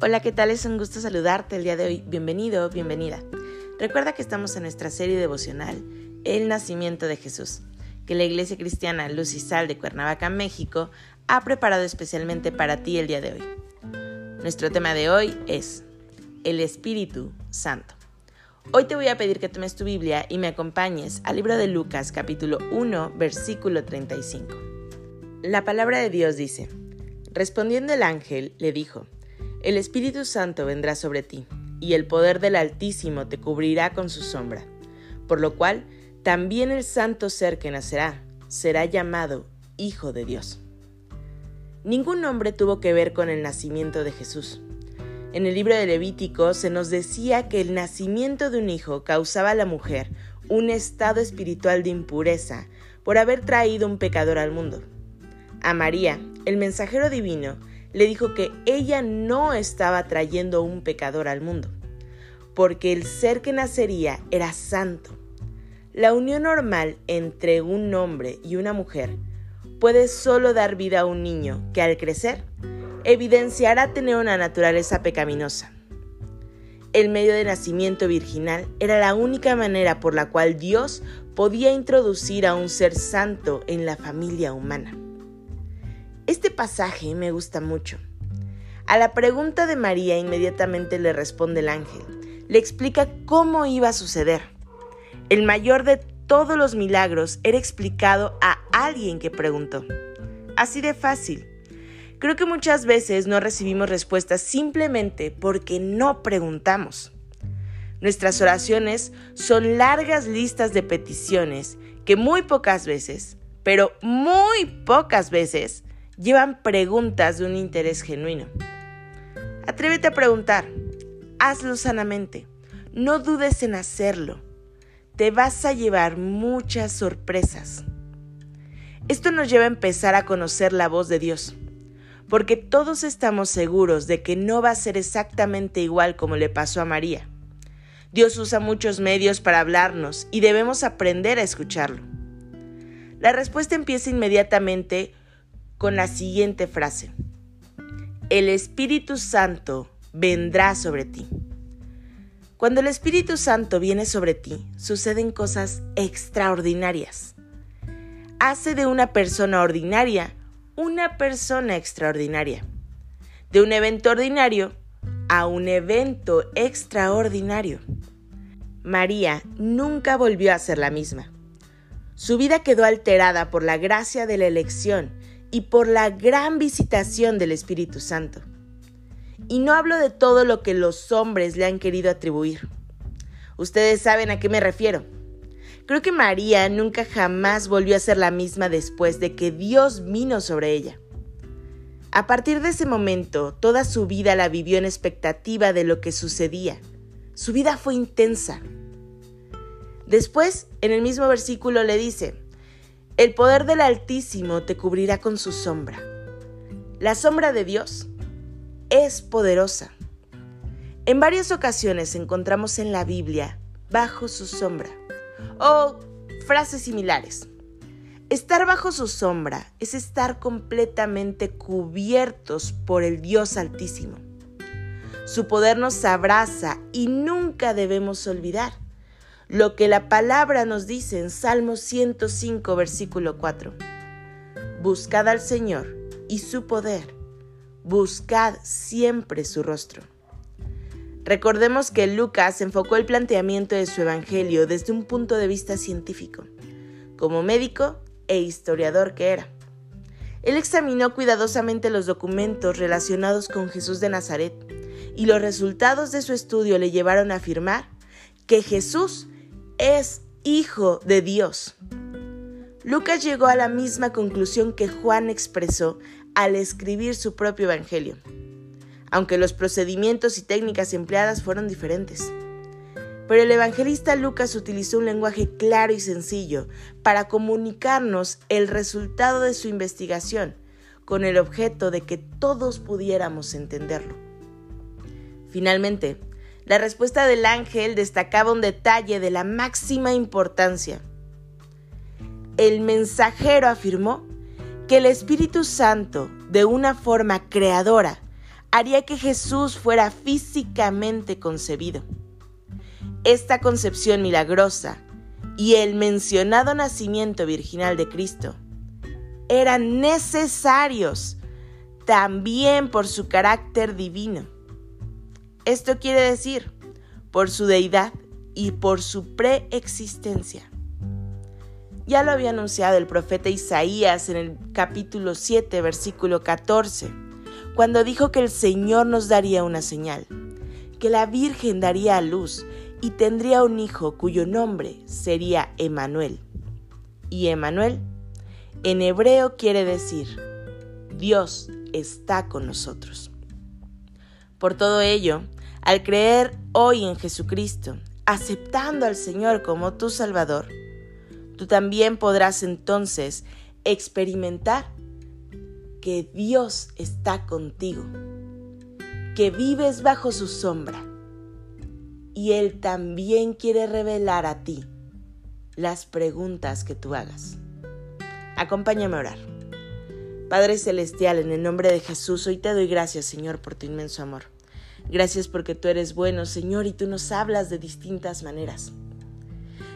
Hola, ¿qué tal? Es un gusto saludarte el día de hoy. Bienvenido, bienvenida. Recuerda que estamos en nuestra serie devocional El nacimiento de Jesús, que la Iglesia Cristiana Luz y Sal de Cuernavaca, México, ha preparado especialmente para ti el día de hoy. Nuestro tema de hoy es el Espíritu Santo. Hoy te voy a pedir que tomes tu Biblia y me acompañes al libro de Lucas capítulo 1 versículo 35. La palabra de Dios dice, respondiendo el ángel, le dijo, el Espíritu Santo vendrá sobre ti, y el poder del Altísimo te cubrirá con su sombra, por lo cual también el santo ser que nacerá será llamado Hijo de Dios. Ningún hombre tuvo que ver con el nacimiento de Jesús. En el libro de Levítico se nos decía que el nacimiento de un hijo causaba a la mujer un estado espiritual de impureza por haber traído un pecador al mundo. A María, el mensajero divino, le dijo que ella no estaba trayendo un pecador al mundo, porque el ser que nacería era santo. La unión normal entre un hombre y una mujer puede solo dar vida a un niño que al crecer evidenciará tener una naturaleza pecaminosa. El medio de nacimiento virginal era la única manera por la cual Dios podía introducir a un ser santo en la familia humana. Este pasaje me gusta mucho. A la pregunta de María inmediatamente le responde el ángel. Le explica cómo iba a suceder. El mayor de todos los milagros era explicado a alguien que preguntó. Así de fácil. Creo que muchas veces no recibimos respuestas simplemente porque no preguntamos. Nuestras oraciones son largas listas de peticiones que muy pocas veces, pero muy pocas veces, llevan preguntas de un interés genuino. Atrévete a preguntar, hazlo sanamente, no dudes en hacerlo, te vas a llevar muchas sorpresas. Esto nos lleva a empezar a conocer la voz de Dios, porque todos estamos seguros de que no va a ser exactamente igual como le pasó a María. Dios usa muchos medios para hablarnos y debemos aprender a escucharlo. La respuesta empieza inmediatamente con la siguiente frase. El Espíritu Santo vendrá sobre ti. Cuando el Espíritu Santo viene sobre ti, suceden cosas extraordinarias. Hace de una persona ordinaria una persona extraordinaria. De un evento ordinario a un evento extraordinario. María nunca volvió a ser la misma. Su vida quedó alterada por la gracia de la elección y por la gran visitación del Espíritu Santo. Y no hablo de todo lo que los hombres le han querido atribuir. Ustedes saben a qué me refiero. Creo que María nunca jamás volvió a ser la misma después de que Dios vino sobre ella. A partir de ese momento, toda su vida la vivió en expectativa de lo que sucedía. Su vida fue intensa. Después, en el mismo versículo le dice, el poder del Altísimo te cubrirá con su sombra. La sombra de Dios es poderosa. En varias ocasiones encontramos en la Biblia bajo su sombra o frases similares. Estar bajo su sombra es estar completamente cubiertos por el Dios Altísimo. Su poder nos abraza y nunca debemos olvidar lo que la palabra nos dice en Salmo 105, versículo 4. Buscad al Señor y su poder, buscad siempre su rostro. Recordemos que Lucas enfocó el planteamiento de su evangelio desde un punto de vista científico, como médico e historiador que era. Él examinó cuidadosamente los documentos relacionados con Jesús de Nazaret y los resultados de su estudio le llevaron a afirmar que Jesús es hijo de Dios. Lucas llegó a la misma conclusión que Juan expresó al escribir su propio Evangelio. aunque los procedimientos y técnicas empleadas fueron diferentes. Pero el evangelista Lucas utilizó un lenguaje claro y sencillo para comunicarnos el resultado de su investigación, con el objeto de que todos pudiéramos entenderlo. Finalmente, la respuesta del ángel destacaba un detalle de la máxima importancia. El mensajero afirmó que el Espíritu Santo, de una forma creadora, haría que Jesús fuera físicamente concebido. Esta concepción milagrosa y el mencionado nacimiento virginal de Cristo eran necesarios también por su carácter divino. Esto quiere decir, por su deidad y por su preexistencia. Ya lo había anunciado el profeta Isaías en el capítulo 7, versículo 14, cuando dijo que el Señor nos daría una señal, que la Virgen daría a luz y tendría un hijo cuyo nombre sería Emanuel. Y Emanuel en hebreo quiere decir, Dios está con nosotros. Por todo ello, al creer hoy en Jesucristo, aceptando al Señor como tu Salvador, tú también podrás entonces experimentar que Dios está contigo, que vives bajo su sombra y Él también quiere revelar a ti las preguntas que tú hagas. Acompáñame a orar. Padre Celestial, en el nombre de Jesús, hoy te doy gracias, Señor, por tu inmenso amor. Gracias porque tú eres bueno, Señor, y tú nos hablas de distintas maneras.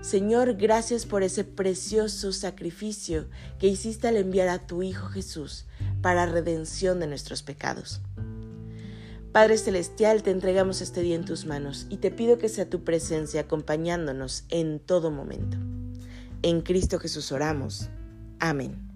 Señor, gracias por ese precioso sacrificio que hiciste al enviar a tu Hijo Jesús para redención de nuestros pecados. Padre Celestial, te entregamos este día en tus manos y te pido que sea tu presencia acompañándonos en todo momento. En Cristo Jesús oramos. Amén.